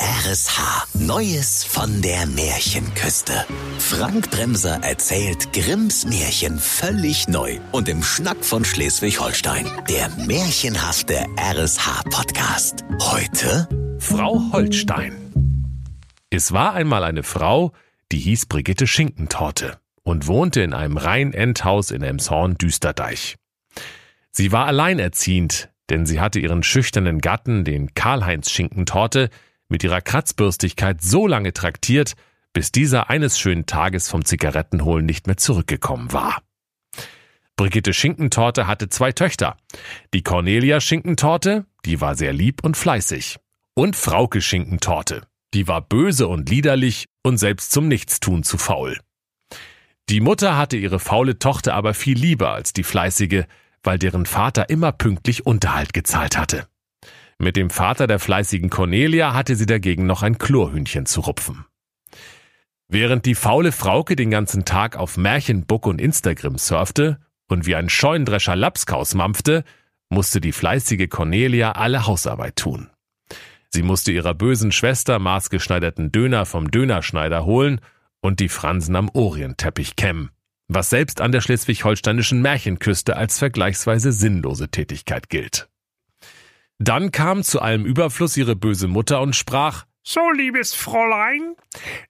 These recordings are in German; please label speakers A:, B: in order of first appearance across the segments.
A: RSH. Neues von der Märchenküste. Frank Bremser erzählt Grimms Märchen völlig neu und im Schnack von Schleswig-Holstein. Der märchenhafte RSH-Podcast. Heute
B: Frau Holstein. Es war einmal eine Frau, die hieß Brigitte Schinkentorte und wohnte in einem Rhein-Endhaus in Emshorn-Düsterdeich. Sie war alleinerziehend, denn sie hatte ihren schüchternen Gatten, den Karl-Heinz Schinkentorte, mit ihrer Kratzbürstigkeit so lange traktiert, bis dieser eines schönen Tages vom Zigarettenholen nicht mehr zurückgekommen war. Brigitte Schinkentorte hatte zwei Töchter. Die Cornelia Schinkentorte, die war sehr lieb und fleißig. Und Frauke Schinkentorte, die war böse und liederlich und selbst zum Nichtstun zu faul. Die Mutter hatte ihre faule Tochter aber viel lieber als die fleißige, weil deren Vater immer pünktlich Unterhalt gezahlt hatte. Mit dem Vater der fleißigen Cornelia hatte sie dagegen noch ein Chlorhühnchen zu rupfen. Während die faule Frauke den ganzen Tag auf Märchenbook und Instagram surfte und wie ein Scheunendrescher Lapskaus mampfte, musste die fleißige Cornelia alle Hausarbeit tun. Sie musste ihrer bösen Schwester maßgeschneiderten Döner vom Dönerschneider holen und die Fransen am Orientteppich kämmen, was selbst an der schleswig-holsteinischen Märchenküste als vergleichsweise sinnlose Tätigkeit gilt. Dann kam zu allem Überfluss ihre böse Mutter und sprach
C: So, liebes Fräulein,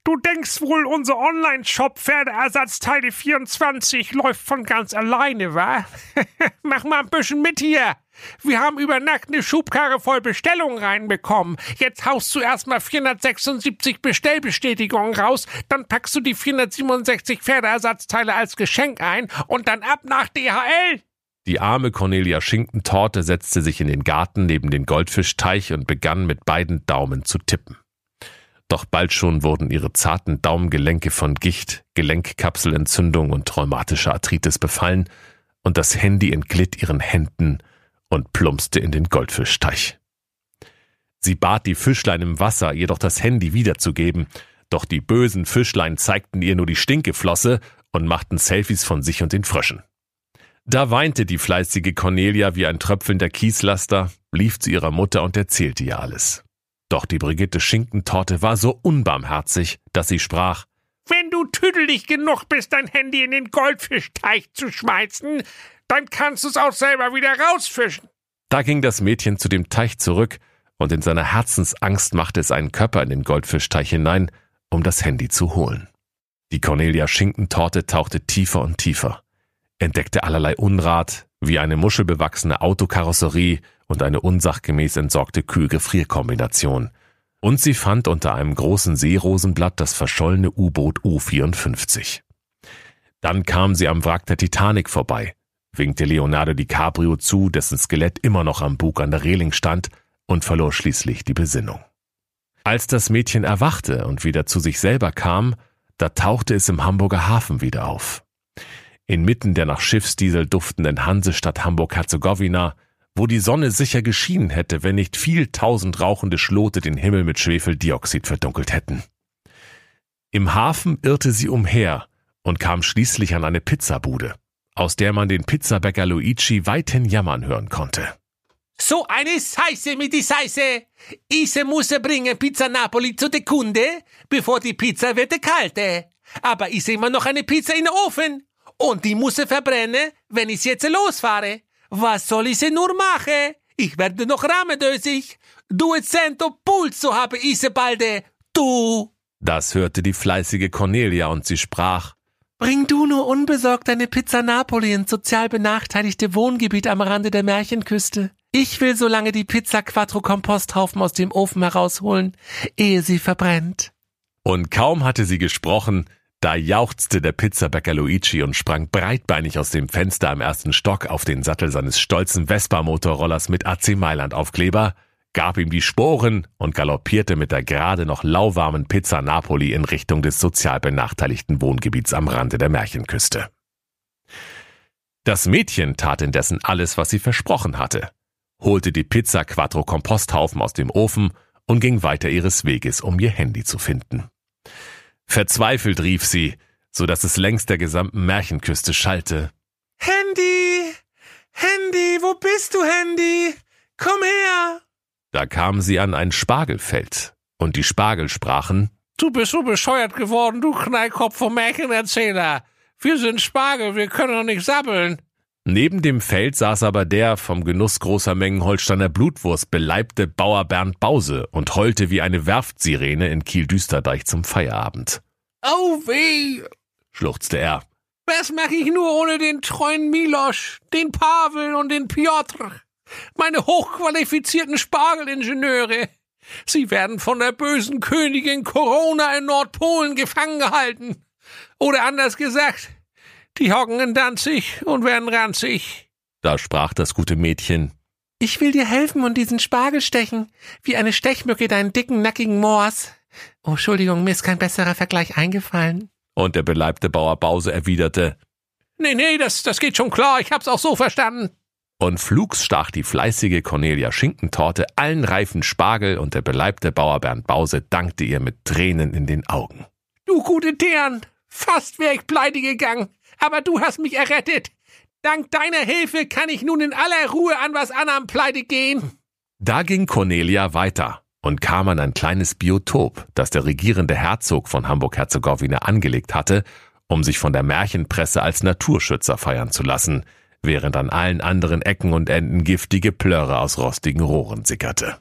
C: du denkst wohl, unser Online-Shop Pferdeersatzteile 24 läuft von ganz alleine, wa? Mach mal ein bisschen mit hier. Wir haben über Nacht eine Schubkarre voll Bestellungen reinbekommen. Jetzt haust du erstmal 476 Bestellbestätigungen raus, dann packst du die 467 Pferdeersatzteile als Geschenk ein und dann ab nach DHL.
B: Die arme Cornelia Schinkentorte setzte sich in den Garten neben den Goldfischteich und begann mit beiden Daumen zu tippen. Doch bald schon wurden ihre zarten Daumengelenke von Gicht, Gelenkkapselentzündung und rheumatischer Arthritis befallen, und das Handy entglitt ihren Händen und plumpste in den Goldfischteich. Sie bat die Fischlein im Wasser, ihr doch das Handy wiederzugeben, doch die bösen Fischlein zeigten ihr nur die Stinkeflosse und machten Selfies von sich und den Fröschen. Da weinte die fleißige Cornelia wie ein tröpfelnder Kieslaster, lief zu ihrer Mutter und erzählte ihr alles. Doch die Brigitte Schinkentorte war so unbarmherzig, dass sie sprach
C: Wenn du tüdelig genug bist, dein Handy in den Goldfischteich zu schmeißen, dann kannst du's auch selber wieder rausfischen.
B: Da ging das Mädchen zu dem Teich zurück, und in seiner Herzensangst machte es einen Körper in den Goldfischteich hinein, um das Handy zu holen. Die Cornelia Schinkentorte tauchte tiefer und tiefer entdeckte allerlei Unrat, wie eine muschelbewachsene Autokarosserie und eine unsachgemäß entsorgte Kühlgefrierkombination. Und sie fand unter einem großen Seerosenblatt das verschollene U-Boot U-54. Dann kam sie am Wrack der Titanic vorbei, winkte Leonardo DiCaprio zu, dessen Skelett immer noch am Bug an der Reling stand, und verlor schließlich die Besinnung. Als das Mädchen erwachte und wieder zu sich selber kam, da tauchte es im Hamburger Hafen wieder auf inmitten der nach Schiffsdiesel duftenden Hansestadt Hamburg-Herzegowina, wo die Sonne sicher geschienen hätte, wenn nicht viel tausend rauchende Schlote den Himmel mit Schwefeldioxid verdunkelt hätten. Im Hafen irrte sie umher und kam schließlich an eine Pizzabude, aus der man den Pizzabäcker Luigi weithin jammern hören konnte.
D: So eine Scheiße mit die Scheiße. Ise muss bringen Pizza Napoli zu der Kunde, bevor die Pizza wird kalte. Aber ist immer noch eine Pizza in den Ofen. Und die muss er verbrennen, wenn ich jetzt losfahre. Was soll ich sie nur machen? Ich werde noch ramedösig. Duecento pulso habe ich sie balde. Du!
B: Das hörte die fleißige Cornelia und sie sprach.
D: Bring du nur unbesorgt deine Pizza Napoli ins sozial benachteiligte Wohngebiet am Rande der Märchenküste. Ich will so lange die Pizza Quattro Komposthaufen aus dem Ofen herausholen, ehe sie verbrennt.
B: Und kaum hatte sie gesprochen, da jauchzte der Pizzabäcker Luigi und sprang breitbeinig aus dem Fenster am ersten Stock auf den Sattel seines stolzen Vespa-Motorrollers mit AC Mailand Aufkleber, gab ihm die Sporen und galoppierte mit der gerade noch lauwarmen Pizza Napoli in Richtung des sozial benachteiligten Wohngebiets am Rande der Märchenküste. Das Mädchen tat indessen alles, was sie versprochen hatte, holte die Pizza Quattro Komposthaufen aus dem Ofen und ging weiter ihres Weges, um ihr Handy zu finden. Verzweifelt rief sie, so dass es längs der gesamten Märchenküste schallte.
D: Handy! Handy, wo bist du, Handy? Komm her!
B: Da kam sie an ein Spargelfeld, Und die Spargel sprachen,
D: Du bist so bescheuert geworden, du Knallkopf vom Märchenerzähler. Wir sind Spargel, wir können doch nicht sabbeln.
B: Neben dem Feld saß aber der vom Genuss großer Mengen Holsteiner Blutwurst beleibte Bauer Bernd Bause und heulte wie eine Werftsirene in Kiel-Düsterdeich zum Feierabend.
D: Oh weh,
B: schluchzte er.
D: Was mache ich nur ohne den treuen Milosch, den Pavel und den Piotr? Meine hochqualifizierten Spargelingenieure. Sie werden von der bösen Königin Corona in Nordpolen gefangen gehalten. Oder anders gesagt, die hocken in Danzig und werden ranzig.
B: Da sprach das gute Mädchen.
D: Ich will dir helfen und diesen Spargel stechen, wie eine Stechmücke deinen dicken, nackigen Moors. Oh, Entschuldigung, mir ist kein besserer Vergleich eingefallen.
B: Und der beleibte Bauer Bause erwiderte,
D: Nee, nee, das, das geht schon klar, ich hab's auch so verstanden.
B: Und flugs stach die fleißige Cornelia Schinkentorte allen reifen Spargel und der beleibte Bauer Bernd Bause dankte ihr mit Tränen in den Augen.
D: Du gute Dern, fast wär ich pleite gegangen aber du hast mich errettet. Dank deiner Hilfe kann ich nun in aller Ruhe an was anderem pleite gehen.
B: Da ging Cornelia weiter und kam an ein kleines Biotop, das der regierende Herzog von Hamburg-Herzegowina angelegt hatte, um sich von der Märchenpresse als Naturschützer feiern zu lassen, während an allen anderen Ecken und Enden giftige Plörre aus rostigen Rohren sickerte.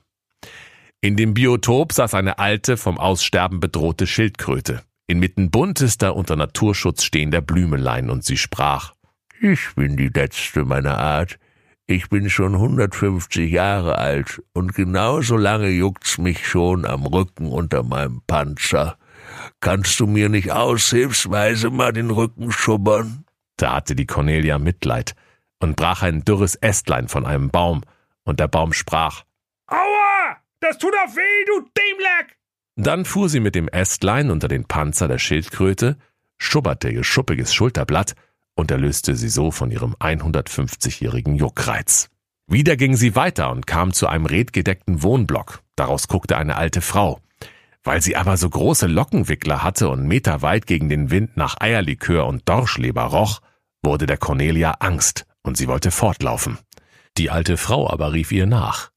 B: In dem Biotop saß eine alte, vom Aussterben bedrohte Schildkröte, inmitten buntester unter Naturschutz stehender Blümelein und sie sprach,
E: ich bin die letzte meiner Art. Ich bin schon 150 Jahre alt und genauso lange juckt's mich schon am Rücken unter meinem Panzer. Kannst du mir nicht aushilfsweise mal den Rücken schubbern?
B: Da hatte die Cornelia Mitleid und brach ein dürres Ästlein von einem Baum, und der Baum sprach,
C: Aua! Das tut doch weh, du Dämleck!
B: Dann fuhr sie mit dem Ästlein unter den Panzer der Schildkröte, schubberte ihr schuppiges Schulterblatt und erlöste sie so von ihrem 150-jährigen Juckreiz. Wieder ging sie weiter und kam zu einem redgedeckten Wohnblock. Daraus guckte eine alte Frau. Weil sie aber so große Lockenwickler hatte und meterweit gegen den Wind nach Eierlikör und Dorschleber roch, wurde der Cornelia Angst und sie wollte fortlaufen. Die alte Frau aber rief ihr nach.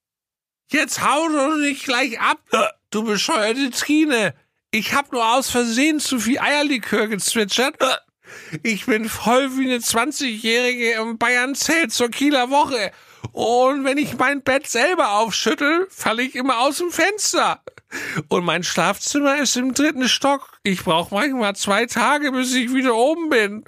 D: Jetzt hau doch nicht gleich ab, du bescheuerte Trine. Ich hab nur aus Versehen zu viel Eierlikör gezwitschert. Ich bin voll wie eine 20-Jährige im Bayern-Zelt zur Kieler Woche. Und wenn ich mein Bett selber aufschüttel, falle ich immer aus dem Fenster. Und mein Schlafzimmer ist im dritten Stock. Ich brauche manchmal zwei Tage, bis ich wieder oben bin.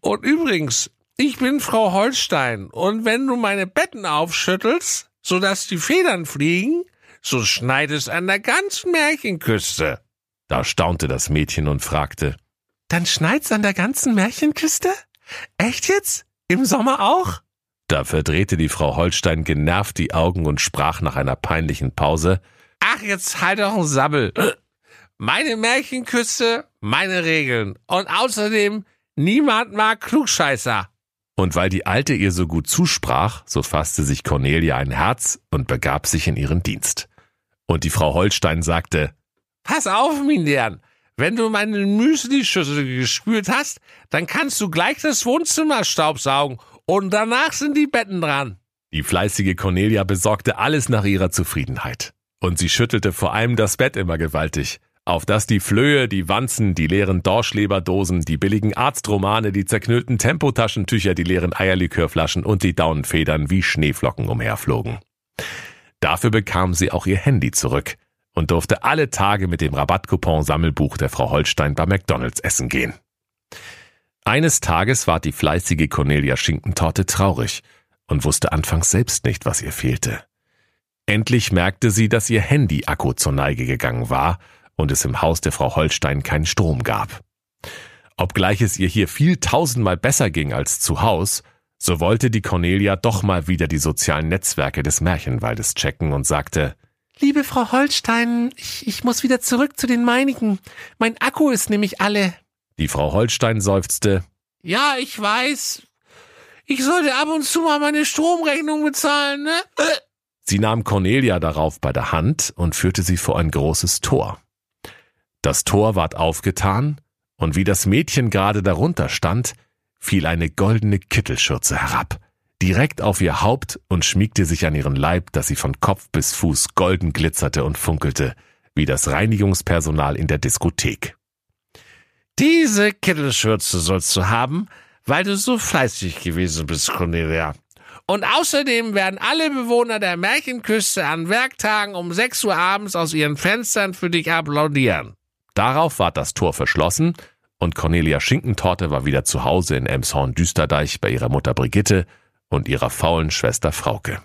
D: Und übrigens, ich bin Frau Holstein. Und wenn du meine Betten aufschüttelst, sodass die Federn fliegen, so schneit es an der ganzen Märchenküste.
B: Da staunte das Mädchen und fragte,
D: Dann schneit's an der ganzen Märchenküste? Echt jetzt? Im Sommer auch?
B: Da verdrehte die Frau Holstein genervt die Augen und sprach nach einer peinlichen Pause,
D: Ach, jetzt halt doch ein Sabbel. Meine Märchenküste, meine Regeln. Und außerdem, niemand mag Klugscheißer.
B: Und weil die Alte ihr so gut zusprach, so fasste sich Cornelia ein Herz und begab sich in ihren Dienst. Und die Frau Holstein sagte,
D: Pass auf, Mindern, wenn du meine Müslischüssel gespült hast, dann kannst du gleich das Wohnzimmer staubsaugen und danach sind die Betten dran.
B: Die fleißige Cornelia besorgte alles nach ihrer Zufriedenheit. Und sie schüttelte vor allem das Bett immer gewaltig auf dass die Flöhe, die Wanzen, die leeren Dorschleberdosen, die billigen Arztromane, die zerknüllten Tempotaschentücher, die leeren Eierlikörflaschen und die Daunenfedern wie Schneeflocken umherflogen. Dafür bekam sie auch ihr Handy zurück und durfte alle Tage mit dem Rabattcoupon-Sammelbuch der Frau Holstein bei McDonalds essen gehen. Eines Tages war die fleißige Cornelia Schinkentorte traurig und wusste anfangs selbst nicht, was ihr fehlte. Endlich merkte sie, dass ihr Handy-Akku zur Neige gegangen war und es im Haus der Frau Holstein keinen Strom gab. Obgleich es ihr hier viel tausendmal besser ging als zu Haus, so wollte die Cornelia doch mal wieder die sozialen Netzwerke des Märchenwaldes checken und sagte,
D: Liebe Frau Holstein, ich, ich muss wieder zurück zu den meinigen. Mein Akku ist nämlich alle.
B: Die Frau Holstein seufzte,
D: Ja, ich weiß. Ich sollte ab und zu mal meine Stromrechnung bezahlen, ne?
B: Sie nahm Cornelia darauf bei der Hand und führte sie vor ein großes Tor. Das Tor ward aufgetan, und wie das Mädchen gerade darunter stand, fiel eine goldene Kittelschürze herab, direkt auf ihr Haupt und schmiegte sich an ihren Leib, dass sie von Kopf bis Fuß golden glitzerte und funkelte, wie das Reinigungspersonal in der Diskothek.
C: Diese Kittelschürze sollst du haben, weil du so fleißig gewesen bist, Cornelia. Und außerdem werden alle Bewohner der Märchenküste an Werktagen um 6 Uhr abends aus ihren Fenstern für dich applaudieren.
B: Darauf war das Tor verschlossen und Cornelia Schinkentorte war wieder zu Hause in Emshorn-Düsterdeich bei ihrer Mutter Brigitte und ihrer faulen Schwester Frauke.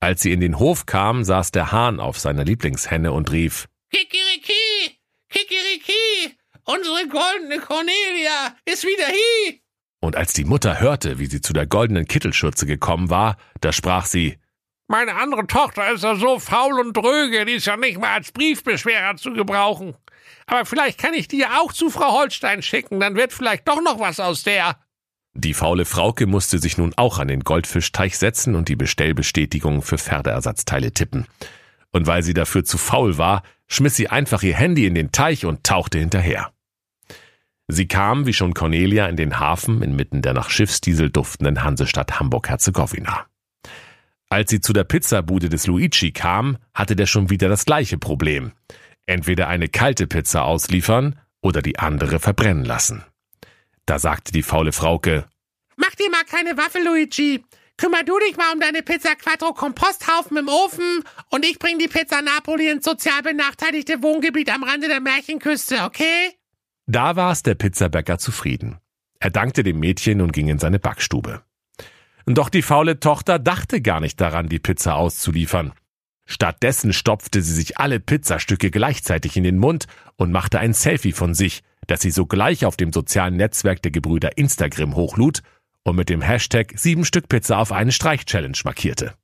B: Als sie in den Hof kam, saß der Hahn auf seiner Lieblingshenne und rief
D: Kikiriki, Kikiriki, unsere goldene Cornelia ist wieder hier.
B: Und als die Mutter hörte, wie sie zu der goldenen Kittelschürze gekommen war, da sprach sie
C: Meine andere Tochter ist ja so faul und dröge, die ist ja nicht mal als Briefbeschwerer zu gebrauchen. Aber vielleicht kann ich die ja auch zu Frau Holstein schicken, dann wird vielleicht doch noch was aus der.
B: Die faule Frauke musste sich nun auch an den Goldfischteich setzen und die Bestellbestätigung für Pferdeersatzteile tippen. Und weil sie dafür zu faul war, schmiss sie einfach ihr Handy in den Teich und tauchte hinterher. Sie kam, wie schon Cornelia, in den Hafen inmitten der nach Schiffsdiesel duftenden Hansestadt Hamburg-Herzegowina. Als sie zu der Pizzabude des Luigi kam, hatte der schon wieder das gleiche Problem entweder eine kalte Pizza ausliefern oder die andere verbrennen lassen. Da sagte die faule Frauke,
D: Mach dir mal keine Waffe, Luigi. Kümmer du dich mal um deine Pizza Quattro Komposthaufen im Ofen und ich bring die Pizza Napoli ins sozial benachteiligte Wohngebiet am Rande der Märchenküste, okay?
B: Da war es der Pizzabäcker zufrieden. Er dankte dem Mädchen und ging in seine Backstube. Doch die faule Tochter dachte gar nicht daran, die Pizza auszuliefern. Stattdessen stopfte sie sich alle Pizzastücke gleichzeitig in den Mund und machte ein Selfie von sich, das sie sogleich auf dem sozialen Netzwerk der Gebrüder Instagram hochlud und mit dem Hashtag sieben Stück Pizza auf eine Streich-Challenge markierte.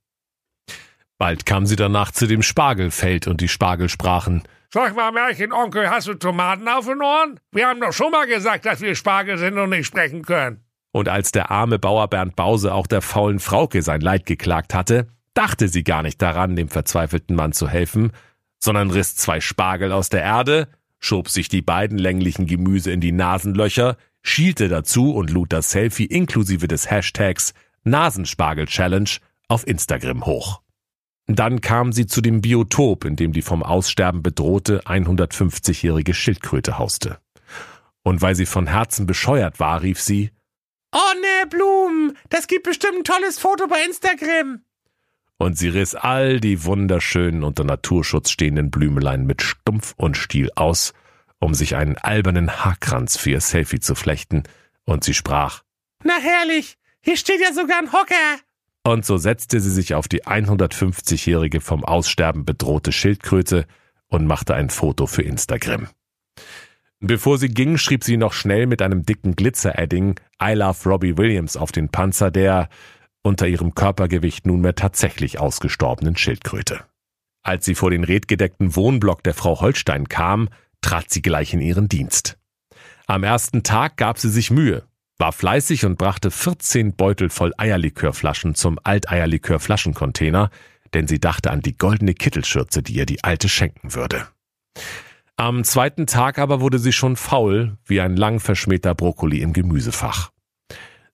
B: Bald kam sie danach zu dem Spargelfeld und die Spargel sprachen,
C: Sag mal, Märchenonkel, hast du Tomaten auf den Ohren? Wir haben doch schon mal gesagt, dass wir Spargel sind und nicht sprechen können.
B: Und als der arme Bauer Bernd Bause auch der faulen Frauke sein Leid geklagt hatte, dachte sie gar nicht daran, dem verzweifelten Mann zu helfen, sondern riss zwei Spargel aus der Erde, schob sich die beiden länglichen Gemüse in die Nasenlöcher, schielte dazu und lud das Selfie inklusive des Hashtags Nasenspargel Challenge auf Instagram hoch. Dann kam sie zu dem Biotop, in dem die vom Aussterben bedrohte 150-jährige Schildkröte hauste. Und weil sie von Herzen bescheuert war, rief sie
D: Oh ne, Blumen, das gibt bestimmt ein tolles Foto bei Instagram
B: und sie riss all die wunderschönen unter Naturschutz stehenden Blümelein mit Stumpf und Stiel aus, um sich einen albernen Haarkranz für ihr Selfie zu flechten, und sie sprach
D: Na herrlich, hier steht ja sogar ein Hocker.
B: Und so setzte sie sich auf die 150-jährige vom Aussterben bedrohte Schildkröte und machte ein Foto für Instagram. Bevor sie ging, schrieb sie noch schnell mit einem dicken Glitzer-Edding I love Robbie Williams auf den Panzer der, unter ihrem Körpergewicht nunmehr tatsächlich ausgestorbenen Schildkröte. Als sie vor den redgedeckten Wohnblock der Frau Holstein kam, trat sie gleich in ihren Dienst. Am ersten Tag gab sie sich Mühe, war fleißig und brachte 14 Beutel voll Eierlikörflaschen zum Alteierlikör-Flaschencontainer, denn sie dachte an die goldene Kittelschürze, die ihr die Alte schenken würde. Am zweiten Tag aber wurde sie schon faul, wie ein lang verschmähter Brokkoli im Gemüsefach.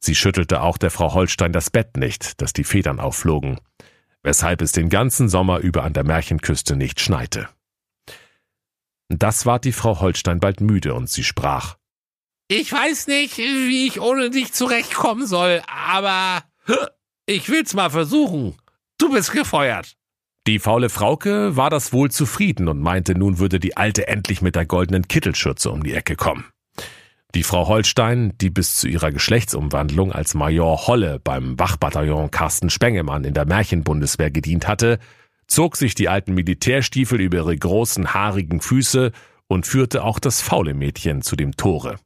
B: Sie schüttelte auch der Frau Holstein das Bett nicht, dass die Federn aufflogen, weshalb es den ganzen Sommer über an der Märchenküste nicht schneite. Das ward die Frau Holstein bald müde und sie sprach.
D: Ich weiß nicht, wie ich ohne dich zurechtkommen soll, aber ich will's mal versuchen. Du bist gefeuert.
B: Die faule Frauke war das wohl zufrieden und meinte, nun würde die Alte endlich mit der goldenen Kittelschürze um die Ecke kommen. Die Frau Holstein, die bis zu ihrer Geschlechtsumwandlung als Major Holle beim Wachbataillon Carsten Spengemann in der Märchenbundeswehr gedient hatte, zog sich die alten Militärstiefel über ihre großen haarigen Füße und führte auch das faule Mädchen zu dem Tore.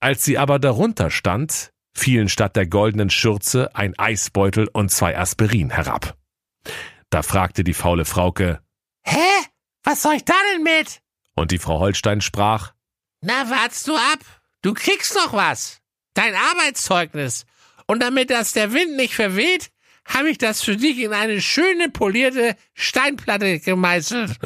B: Als sie aber darunter stand, fielen statt der goldenen Schürze ein Eisbeutel und zwei Aspirin herab. Da fragte die faule Frauke,
D: Hä? Was soll ich da denn mit?
B: Und die Frau Holstein sprach,
D: na, wartst du ab. Du kriegst noch was. Dein Arbeitszeugnis. Und damit das der Wind nicht verweht, habe ich das für dich in eine schöne polierte Steinplatte gemeißelt.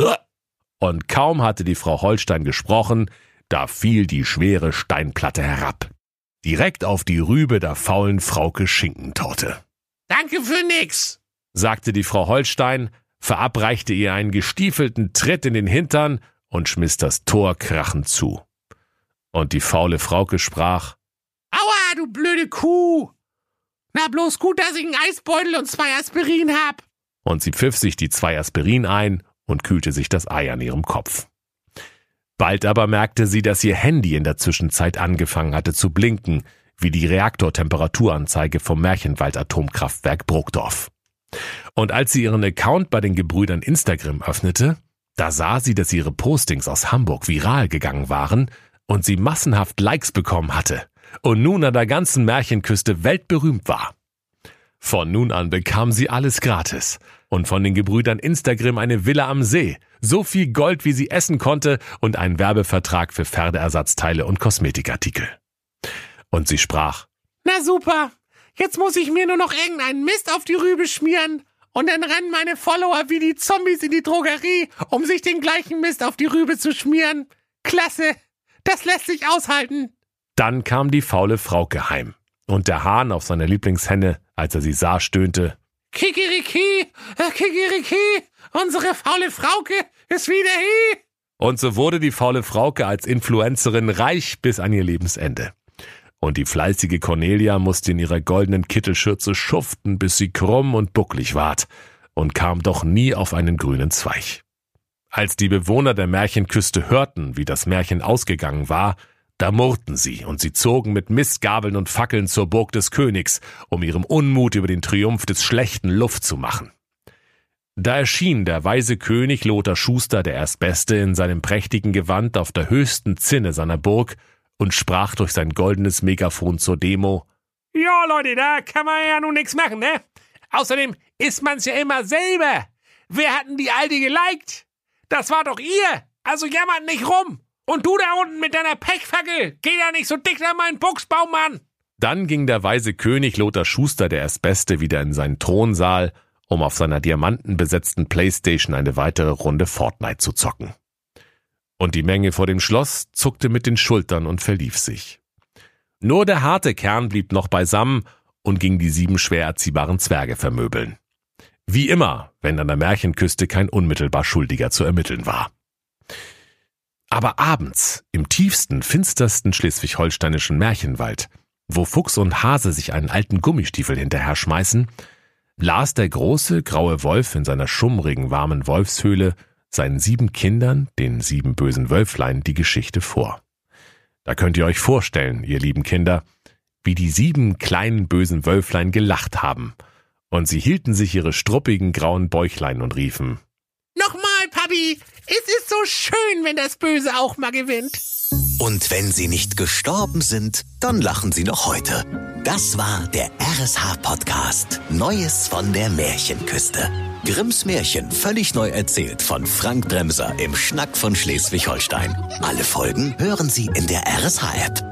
B: Und kaum hatte die Frau Holstein gesprochen, da fiel die schwere Steinplatte herab. Direkt auf die Rübe der faulen Frauke Schinkentorte.
D: Danke für nix,
B: sagte die Frau Holstein, verabreichte ihr einen gestiefelten Tritt in den Hintern und schmiss das Tor krachend zu. Und die faule Frauke sprach,
D: Aua, du blöde Kuh! Na bloß gut, dass ich einen Eisbeutel und zwei Aspirin hab.
B: Und sie pfiff sich die zwei Aspirin ein und kühlte sich das Ei an ihrem Kopf. Bald aber merkte sie, dass ihr Handy in der Zwischenzeit angefangen hatte zu blinken, wie die Reaktortemperaturanzeige vom Märchenwald Atomkraftwerk Bruckdorf. Und als sie ihren Account bei den Gebrüdern Instagram öffnete, da sah sie, dass ihre Postings aus Hamburg viral gegangen waren und sie massenhaft Likes bekommen hatte und nun an der ganzen Märchenküste weltberühmt war. Von nun an bekam sie alles gratis und von den Gebrüdern Instagram eine Villa am See, so viel Gold, wie sie essen konnte und einen Werbevertrag für Pferdeersatzteile und Kosmetikartikel. Und sie sprach,
D: Na super, jetzt muss ich mir nur noch irgendeinen Mist auf die Rübe schmieren und dann rennen meine Follower wie die Zombies in die Drogerie, um sich den gleichen Mist auf die Rübe zu schmieren. Klasse, das lässt sich aushalten.
B: Dann kam die faule Frauke heim. Und der Hahn auf seiner Lieblingshenne, als er sie sah, stöhnte,
D: Kikiriki, äh, Kikiriki, unsere faule Frauke ist wieder hier.
B: Und so wurde die faule Frauke als Influencerin reich bis an ihr Lebensende. Und die fleißige Cornelia musste in ihrer goldenen Kittelschürze schuften, bis sie krumm und bucklig ward und kam doch nie auf einen grünen Zweig. Als die Bewohner der Märchenküste hörten, wie das Märchen ausgegangen war, da murrten sie und sie zogen mit Mistgabeln und Fackeln zur Burg des Königs, um ihrem Unmut über den Triumph des Schlechten Luft zu machen. Da erschien der weise König Lothar Schuster, der Erstbeste, in seinem prächtigen Gewand auf der höchsten Zinne seiner Burg und sprach durch sein goldenes Megafon zur Demo.
C: Ja, Leute, da kann man ja nun nichts machen, ne? Außerdem ist man's ja immer selber. Wer hat denn die Alte geliked? Das war doch ihr. Also jammert nicht rum. Und du da unten mit deiner Pechfackel, geh da nicht so dicht an meinen Buchsbaum an.
B: Dann ging der weise König Lothar Schuster, der Erstbeste, wieder in seinen Thronsaal, um auf seiner diamantenbesetzten Playstation eine weitere Runde Fortnite zu zocken. Und die Menge vor dem Schloss zuckte mit den Schultern und verlief sich. Nur der harte Kern blieb noch beisammen und ging die sieben schwer erziehbaren Zwerge vermöbeln. Wie immer, wenn an der Märchenküste kein unmittelbar Schuldiger zu ermitteln war. Aber abends, im tiefsten, finstersten schleswig-holsteinischen Märchenwald, wo Fuchs und Hase sich einen alten Gummistiefel hinterher schmeißen, las der große, graue Wolf in seiner schummrigen, warmen Wolfshöhle seinen sieben Kindern, den sieben bösen Wölflein, die Geschichte vor. Da könnt ihr euch vorstellen, ihr lieben Kinder, wie die sieben kleinen bösen Wölflein gelacht haben, und sie hielten sich ihre struppigen grauen Bäuchlein und riefen
D: Nochmal, Papi, es ist so schön, wenn das Böse auch mal gewinnt.
A: Und wenn sie nicht gestorben sind, dann lachen sie noch heute. Das war der RSH-Podcast Neues von der Märchenküste. Grimms Märchen völlig neu erzählt von Frank Bremser im Schnack von Schleswig-Holstein. Alle Folgen hören Sie in der RSH-App.